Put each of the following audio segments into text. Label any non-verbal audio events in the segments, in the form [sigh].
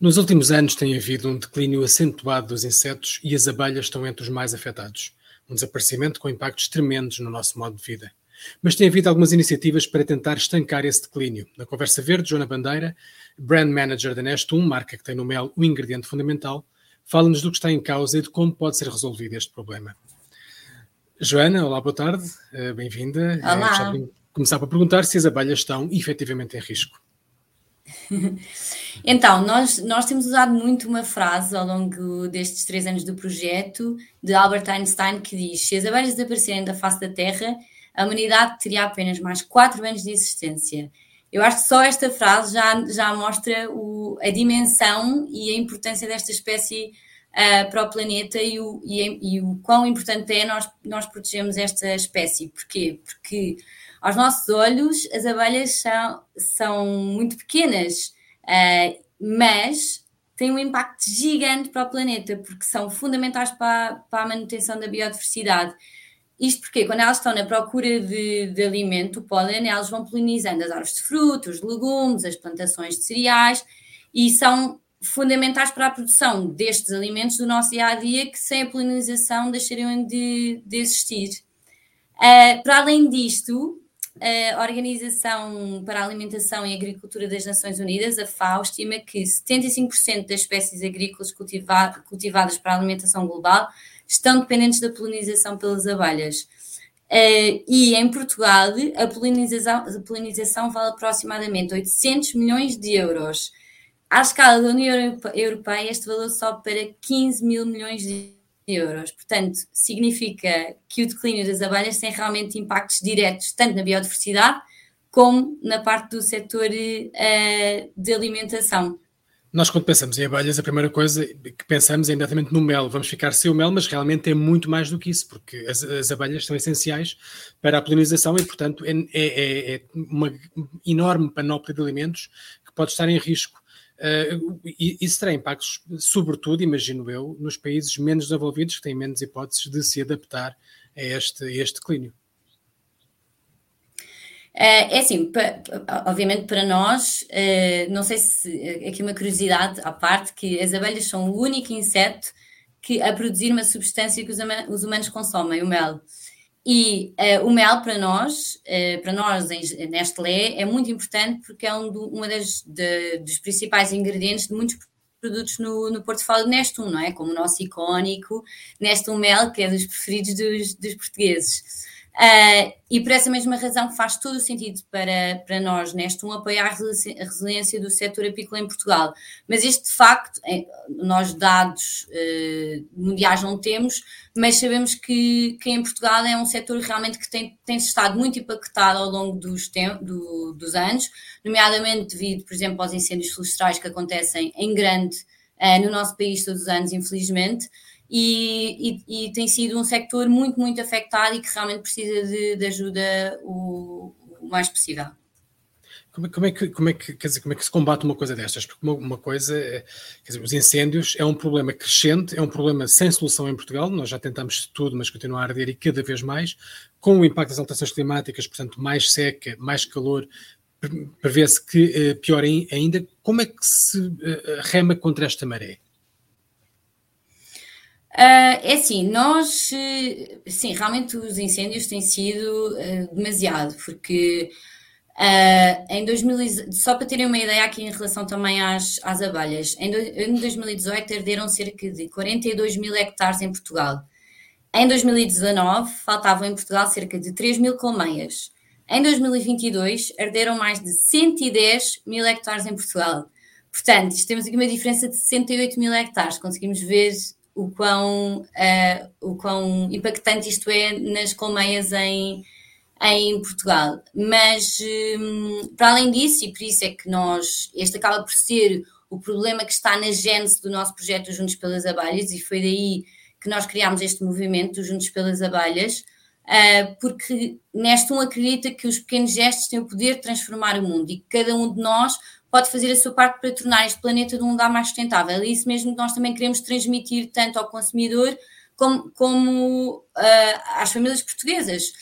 Nos últimos anos tem havido um declínio acentuado dos insetos e as abelhas estão entre os mais afetados. Um desaparecimento com impactos tremendos no nosso modo de vida. Mas tem havido algumas iniciativas para tentar estancar esse declínio. Na Conversa Verde, Joana Bandeira, Brand Manager da Nestum, marca que tem no mel o ingrediente fundamental, fala-nos do que está em causa e de como pode ser resolvido este problema. Joana, olá, boa tarde, eh, bem-vinda. Olá. Já começar por perguntar se as abelhas estão efetivamente em risco. [laughs] Então, nós, nós temos usado muito uma frase ao longo destes três anos do projeto de Albert Einstein que diz: Se as abelhas desaparecerem da face da Terra, a humanidade teria apenas mais quatro anos de existência. Eu acho que só esta frase já, já mostra o, a dimensão e a importância desta espécie uh, para o planeta e o, e, e, o quão importante é nós, nós protegermos esta espécie. Porquê? Porque aos nossos olhos as abelhas são, são muito pequenas, uh, mas têm um impacto gigante para o planeta, porque são fundamentais para, para a manutenção da biodiversidade. Isto porque quando elas estão na procura de, de alimento, o pólen, elas vão polinizando as árvores de frutos, legumes, as plantações de cereais e são fundamentais para a produção destes alimentos do nosso dia a dia que sem a polinização deixariam de, de existir. Uh, para além disto, a Organização para a Alimentação e Agricultura das Nações Unidas, a FAO, estima que 75% das espécies agrícolas cultiva cultivadas para a alimentação global estão dependentes da polinização pelas abelhas. Uh, e em Portugal, a polinização, a polinização vale aproximadamente 800 milhões de euros. À escala da União Europeia, este valor sobe para 15 mil milhões de euros. Portanto, significa que o declínio das abelhas tem realmente impactos diretos, tanto na biodiversidade como na parte do setor uh, de alimentação. Nós, quando pensamos em abelhas, a primeira coisa que pensamos é imediatamente no mel. Vamos ficar sem o mel, mas realmente é muito mais do que isso, porque as, as abelhas são essenciais para a polinização e, portanto, é, é, é uma enorme panóplia de alimentos que pode estar em risco. Uh, isso terá impactos, sobretudo, imagino eu, nos países menos desenvolvidos, que têm menos hipóteses de se adaptar a este, a este declínio. Eh, é assim, obviamente para nós, eh, não sei se aqui uma curiosidade à parte, que as abelhas são o único inseto que a produzir uma substância que os humanos consomem, o mel. E uh, o mel para nós, uh, para nós em Nestlé, é muito importante porque é um do, uma das de, dos principais ingredientes de muitos produtos no, no portfólio de Nestum, não é? Como o nosso icónico Nestum Mel, que é dos preferidos dos, dos portugueses. Uh, e por essa mesma razão faz todo o sentido para, para nós, neste um apoiar a resiliência do setor apícola em Portugal. Mas este de facto, é, nós dados uh, mundiais não temos, mas sabemos que, que em Portugal é um setor realmente que tem, tem estado muito impactado ao longo dos, do, dos anos, nomeadamente devido, por exemplo, aos incêndios florestais que acontecem em grande uh, no nosso país todos os anos, infelizmente e, e, e, tem sido um sector muito, muito afetado e que realmente precisa de, de ajuda o, o, mais possível. Como, como, é que, como, é que, dizer, como é que se combate uma coisa destas? Porque uma, uma coisa, é, dizer, os incêndios é um problema crescente, é um problema sem solução em Portugal, nós já tentamos tudo, mas continua a arder e cada vez mais, com o impacto das alterações climáticas, portanto, mais seca, mais calor, prevê-se que uh, pior ainda. Como é que se uh, rema contra esta maré? Uh, é assim, nós, eh, sim, realmente os incêndios têm sido uh, demasiado, porque uh, em 2000, só para terem uma ideia aqui em relação também às, às abelhas, em, do, em 2018 arderam cerca de 42 mil hectares em Portugal. Em 2019 faltavam em Portugal cerca de 3 mil colmeias. Em 2022 arderam mais de 110 mil hectares em Portugal. Portanto, temos aqui uma diferença de 68 mil hectares. Conseguimos ver o quão, uh, o quão impactante isto é nas colmeias em, em Portugal. Mas, um, para além disso, e por isso é que nós, este acaba por ser o problema que está na gênese do nosso projeto Juntos pelas Abelhas, e foi daí que nós criámos este movimento Juntos pelas Abelhas, uh, porque neste um acredita que os pequenos gestos têm o poder de transformar o mundo e que cada um de nós pode fazer a sua parte para tornar este planeta de um lugar mais sustentável. É isso mesmo que nós também queremos transmitir tanto ao consumidor como, como uh, às famílias portuguesas.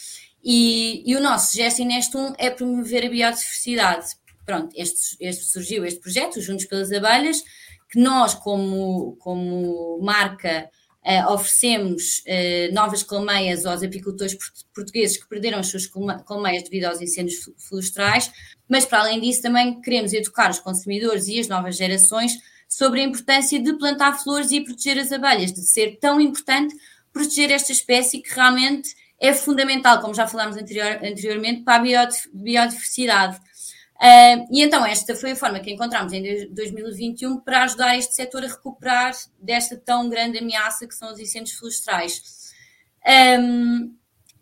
E, e, o nosso gesto neste um é promover a biodiversidade. Pronto, este, este surgiu este projeto, Juntos pelas Abelhas, que nós, como, como marca, uh, oferecemos uh, novas colmeias aos apicultores portugueses que perderam as suas colmeias devido aos incêndios florestais, mas para além disso também queremos educar os consumidores e as novas gerações sobre a importância de plantar flores e proteger as abelhas, de ser tão importante proteger esta espécie que realmente é fundamental, como já falámos anterior, anteriormente, para a biodiversidade. Uh, e então, esta foi a forma que encontramos em 2021 para ajudar este setor a recuperar desta tão grande ameaça que são os incêndios florestais. Um,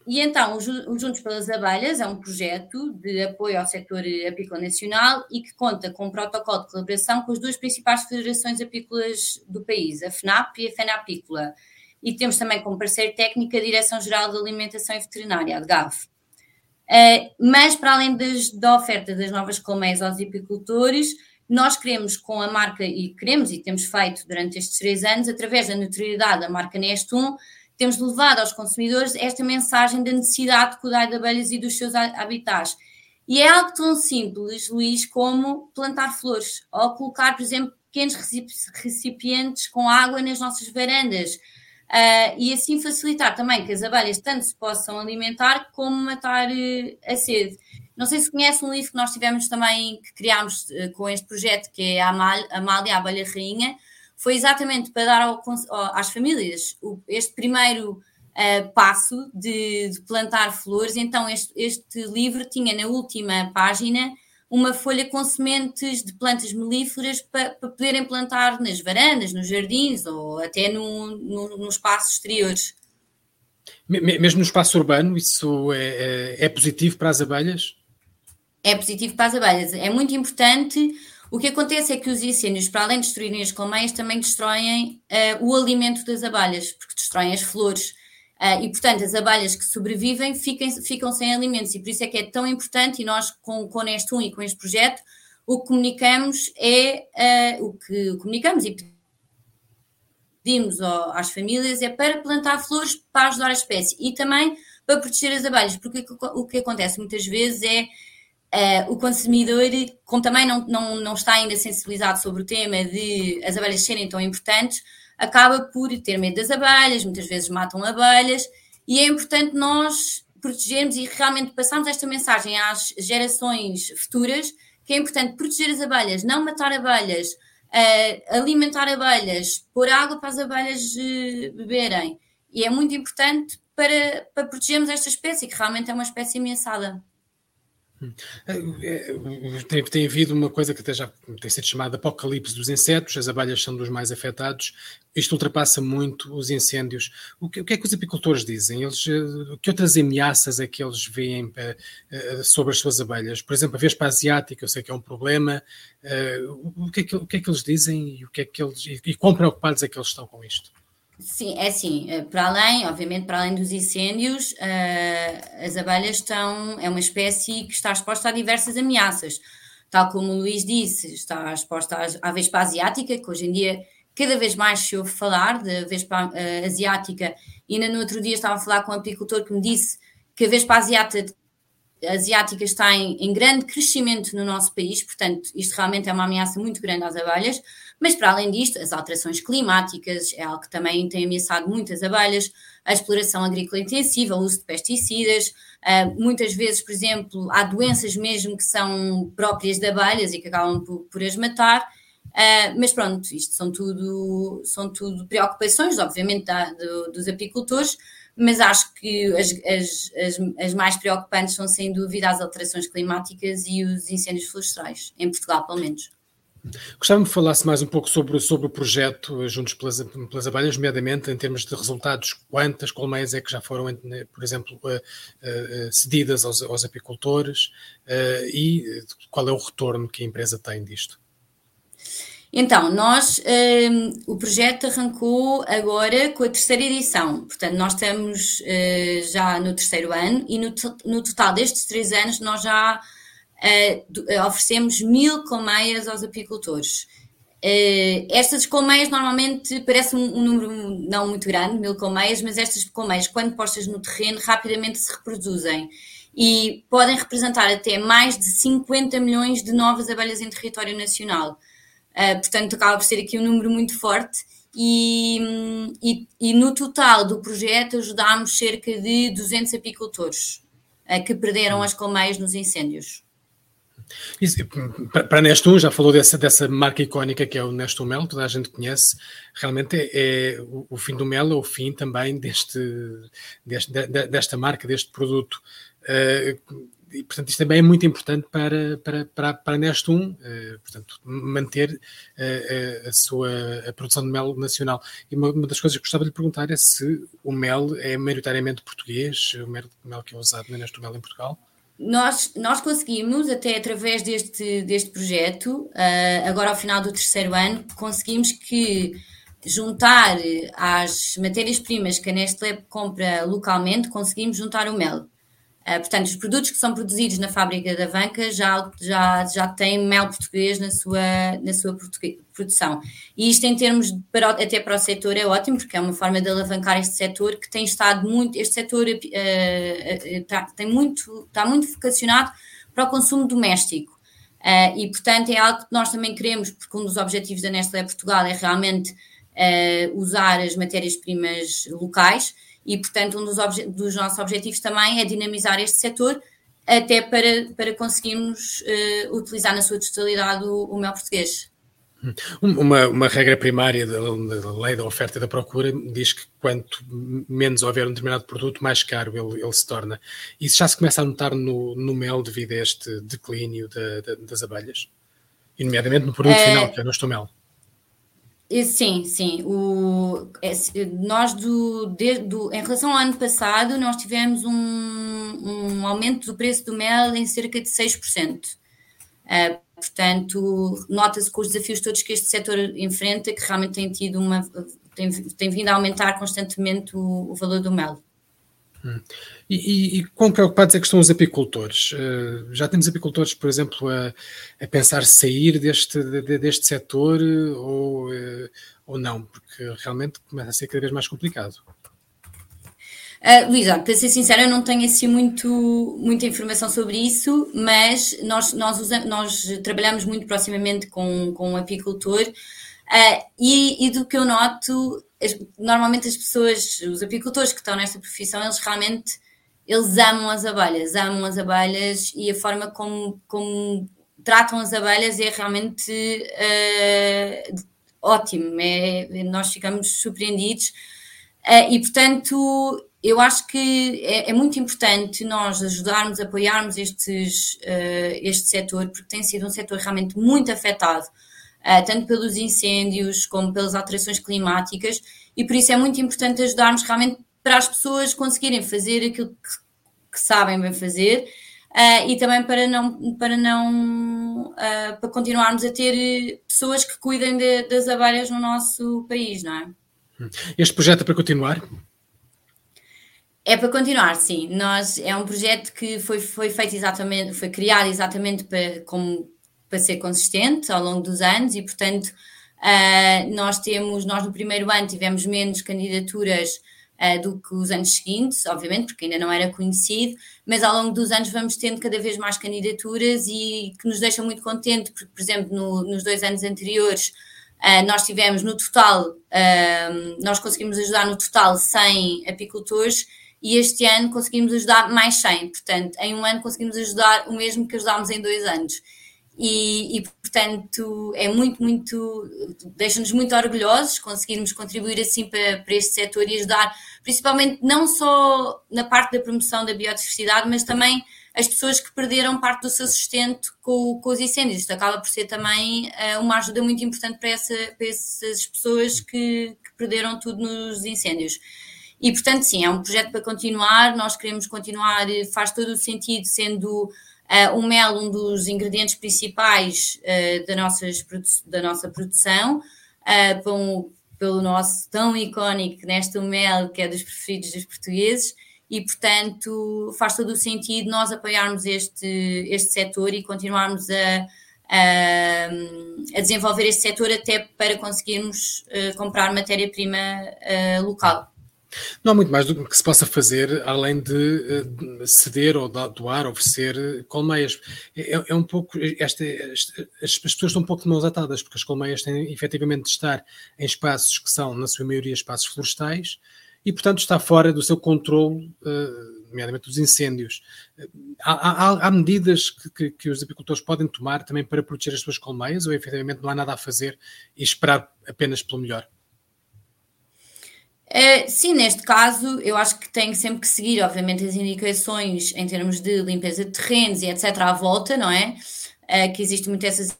e então, o Juntos pelas Abelhas é um projeto de apoio ao setor apícola nacional e que conta com um protocolo de colaboração com as duas principais federações apícolas do país, a FNAP e a FENAPícola. E temos também como parceiro técnico a Direção-Geral de Alimentação e Veterinária, a DGAV. Uh, mas, para além das, da oferta das novas colmeias aos apicultores, nós queremos com a marca, e queremos e temos feito durante estes três anos, através da notoriedade da marca Nestum, temos levado aos consumidores esta mensagem da necessidade de cuidar de abelhas e dos seus habitats. E é algo tão simples, Luís, como plantar flores, ou colocar, por exemplo, pequenos recipientes com água nas nossas varandas, Uh, e assim facilitar também que as abelhas tanto se possam alimentar como matar uh, a sede. Não sei se conhece um livro que nós tivemos também, que criámos uh, com este projeto, que é a Amália, a Abelha Rainha, foi exatamente para dar ao, às famílias o, este primeiro passo de, de, plantar flores. Então, este, este livro tinha na última página uma folha com sementes de plantas melíferas para, para poderem plantar nas varandas, nos jardins ou até no, no, no espaço exteriores. Mesmo no espaço urbano, isso é, é, é, positivo para as abelhas? É positivo para as abelhas. É muito importante. O que acontece é que os incêndios, para além de destruírem as colmeias, também destroem uh, o alimento das abelhas, porque destroem as flores. Uh, e, portanto, as abelhas que sobrevivem ficam, ficam sem alimentos. E por isso é que é tão importante e nós com, com este um e com este projeto o que comunicamos é uh, o que comunicamos e pedimos ao, às famílias é para plantar flores para ajudar a espécie e também para proteger as abelhas, porque o que acontece muitas vezes é uh, o consumidor, como também não, não, não está ainda sensibilizado sobre o tema de as abelhas serem tão importantes, acaba por ter medo das abelhas, muitas vezes matam abelhas, e é importante nós protegermos e realmente passarmos esta mensagem às gerações futuras, que é importante proteger as abelhas, não matar abelhas, uh, alimentar abelhas, pôr água para as abelhas uh, beberem. E é muito importante para, para protegermos esta espécie, que realmente é uma espécie ameaçada. É, tem, tem havido uma coisa que até já tem sido chamada apocalipse dos insetos, as abelhas são dos mais afetados, isto ultrapassa muito os incêndios. O que, o que é que os apicultores dizem? Eles, eh, que outras ameaças é que eles veem eh, eh, sobre as suas abelhas? Por exemplo, a vespa asiática, eu sei que é um problema, o que é que, o que, é que eles dizem e, o que é que eles, e, e quão preocupados é que eles estão com isto? Sim, é assim, eh, para além, obviamente, para além dos incêndios, uh, as abelhas estão, é uma espécie que está exposta a diversas ameaças. Tal como o Luís disse, está exposta à, vespa asiática, que hoje em dia cada vez mais se ouve falar da vespa uh, asiática, ainda no outro dia estava a falar com um apicultor que me disse que a vespa asiática, asiática está em, em grande crescimento no nosso país, portanto, isto realmente é uma ameaça muito grande às abelhas. Mas, para além disto, as alterações climáticas é algo que também tem ameaçado muitas abelhas, a exploração agrícola intensiva, o uso de pesticidas, uh, muitas vezes, por exemplo, há doenças mesmo que são próprias de abelhas e que acabam por, por as matar. Uh, mas pronto, isto são tudo, são tudo preocupações, obviamente, da, do, dos apicultores, mas acho que as, as, as, as, mais preocupantes são, sem dúvida, as alterações climáticas e os incêndios florestais, em Portugal, pelo menos. Gostava que falasse mais um pouco sobre, sobre o projeto eh, Juntos pelas, pelas Abelhas, nomeadamente em termos de resultados, quantas colmeias é que já foram, eh, por exemplo, uh, cedidas aos, aos apicultores e qual é o retorno que a empresa tem disto? Então, nós, um, o projeto arrancou agora com a terceira edição, portanto, nós estamos já no terceiro ano e no, no total destes três anos nós já uh, oferecemos mil colmeias aos apicultores. Uh, estas colmeias normalmente parece um, um, número não muito grande, mil colmeias, mas estas colmeias, quando postas no terreno, rapidamente se reproduzem e podem representar até mais de 50 milhões de novas abelhas em território nacional. Uh, portanto, acaba por ser aqui um número muito forte. E, e, e no total do projeto ajudámos cerca de 200 apicultores uh, que perderam as colmeias nos incêndios. Isso, para Nestum, já falou dessa, dessa marca icónica que é o Nestum Mel, toda a gente conhece. Realmente é, é o, o, fim do mel, é o fim também deste, deste, desta marca, deste produto. Uh, e, portanto, isto também é muito importante para, para, para, para a Nestum, uh, portanto, manter uh, a sua a produção de mel nacional. E uma, uma, das coisas que gostava de lhe perguntar é se o mel é maioritariamente português, o mel, mel que é usado na Nestum Mel em Portugal. Nós, nós conseguimos, até através deste, deste projeto, uh, agora ao final do terceiro ano, conseguimos que juntar às matérias-primas que a Nestlé compra localmente, conseguimos juntar o mel. Uh, portanto, os produtos que são produzidos na fábrica da Vanca já, já, já têm mel português na sua, na sua produção. E isto, em termos, de, para, até para o setor, é ótimo, porque é uma forma de alavancar este setor que tem estado muito. Este setor uh, uh, tem muito, está muito vocacionado para o consumo doméstico. e, portanto, é algo que nós também queremos, porque um dos objetivos da Nestlé Portugal é realmente usar as matérias-primas locais e, portanto, um dos, dos nossos objetivos também é dinamizar este setor até para, para conseguirmos uh, utilizar na sua totalidade o, o mel português. Uma, uma, regra primária da, da, lei da oferta e da procura diz que quanto menos houver um determinado produto, mais caro ele, ele se torna. Isso já se começa a notar no, no mel devido a este declínio das abelhas? E, nomeadamente no produto é... final, que é no mel. Sim, sim. O, é, nós do, de, do, em relação ao ano passado, nós tivemos um, um aumento do preço do mel em cerca de 6%. Uh, eh, portanto, nota-se com os desafios todos que este setor enfrenta, que realmente tem tido uma. tem, tem vindo a aumentar constantemente o, o valor do mel. Hum. E, e, e quão preocupados é que estão os apicultores? Uh, já temos apicultores, por exemplo, a, a pensar sair deste, de, deste setor ou, uh, ou não? Porque realmente começa a ser cada vez mais complicado. Uh, para ser sincera, eu não tenho assim muito, muita informação sobre isso, mas nós, nós, nós trabalhamos muito proximamente com, com um apicultor uh, e, e, do que eu noto, as, normalmente as pessoas, os apicultores que estão nesta profissão, eles realmente eles amam as abelhas, amam as abelhas e a forma como, como tratam as abelhas é realmente uh, ótimo. É, nós ficamos surpreendidos uh, e, portanto, eu acho que é, é, muito importante nós ajudarmos, apoiarmos estes, uh, este setor, porque tem sido um setor realmente muito afetado, tanto pelos incêndios como pelas alterações climáticas, e por isso é muito importante ajudarmos realmente para as pessoas conseguirem fazer aquilo que, que sabem bem fazer uh, e também para não para não uh, para continuarmos a ter pessoas que cuidem de, das abelhas no nosso país, não é? Este projeto é para continuar? É para continuar, sim. Nós, é um projeto que foi, foi feito exatamente, foi criado exatamente para, como, para ser consistente ao longo dos anos e, portanto, uh, nós temos, nós no primeiro ano tivemos menos candidaturas uh, do que os anos seguintes, obviamente, porque ainda não era conhecido, mas ao longo dos anos vamos tendo cada vez mais candidaturas e que nos deixam muito contentes, porque, por exemplo, no, nos dois anos anteriores uh, nós tivemos no total, nós conseguimos ajudar no total 100 apicultores e este ano conseguimos ajudar mais 100, portanto, em um ano conseguimos ajudar o mesmo que ajudámos em dois anos. E, e, portanto é muito, muito, deixa-nos muito orgulhosos conseguirmos contribuir assim para, para este setor e ajudar, principalmente não só na parte da promoção da biodiversidade, mas também as pessoas que perderam parte do seu sustento com, com os incêndios. Isto acaba por ser também uh, uma ajuda muito importante para, essa, para essas pessoas que, que perderam tudo nos incêndios. E, portanto, sim, é um projeto para continuar, nós queremos continuar, faz todo o sentido, sendo Uh, o mel, um dos ingredientes principais uh, da, nossas, da nossa produção, uh, pelo, pelo nosso tão icónico Neste Mel, que é dos preferidos dos portugueses, e portanto faz todo o sentido nós apoiarmos este, este setor e continuarmos a, a, a desenvolver este setor até para conseguirmos comprar matéria-prima local. Não há muito mais do que se possa fazer além de ceder ou doar, oferecer colmeias. É, é um pouco. Esta, as, pessoas estão um pouco de mãos atadas, porque as colmeias têm efetivamente de estar em espaços que são, na sua maioria, espaços florestais e, portanto, está fora do seu controle, nomeadamente dos incêndios. Há, há, há medidas que, que, que, os apicultores podem tomar também para proteger as suas colmeias ou efetivamente não há nada a fazer e esperar apenas pelo melhor? Uh, sim, neste caso, eu acho que tem sempre que seguir, obviamente, as indicações em termos de limpeza de terrenos e etc. à volta, não é? Uh, que existem muitas essas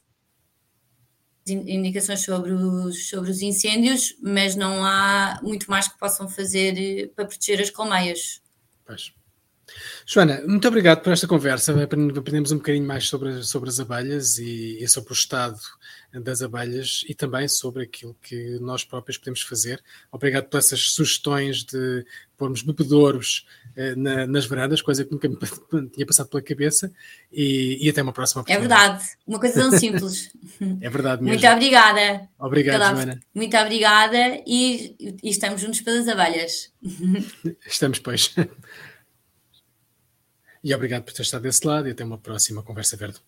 indicações sobre os, sobre os incêndios, mas não há muito mais que possam fazer eh, para proteger as colmeias. Pois. Joana, muito obrigado por esta conversa. Aprendemos um bocadinho mais sobre, sobre as abelhas e, e, sobre o estado das abelhas e também sobre aquilo que nós próprios podemos fazer. Obrigado por essas sugestões de pormos bebedouros eh, na, nas varandas, coisa que nunca me [laughs] tinha passado pela cabeça. E, e até uma próxima É verdade, uma coisa tão [laughs] simples. é verdade mesmo. Muito obrigada. Obrigado, Cada... Joana. Muito obrigada e, e estamos juntos pelas abelhas. [laughs] Estamos, pois. E obrigado por ter estado desse lado e até uma próxima Conversa Verde.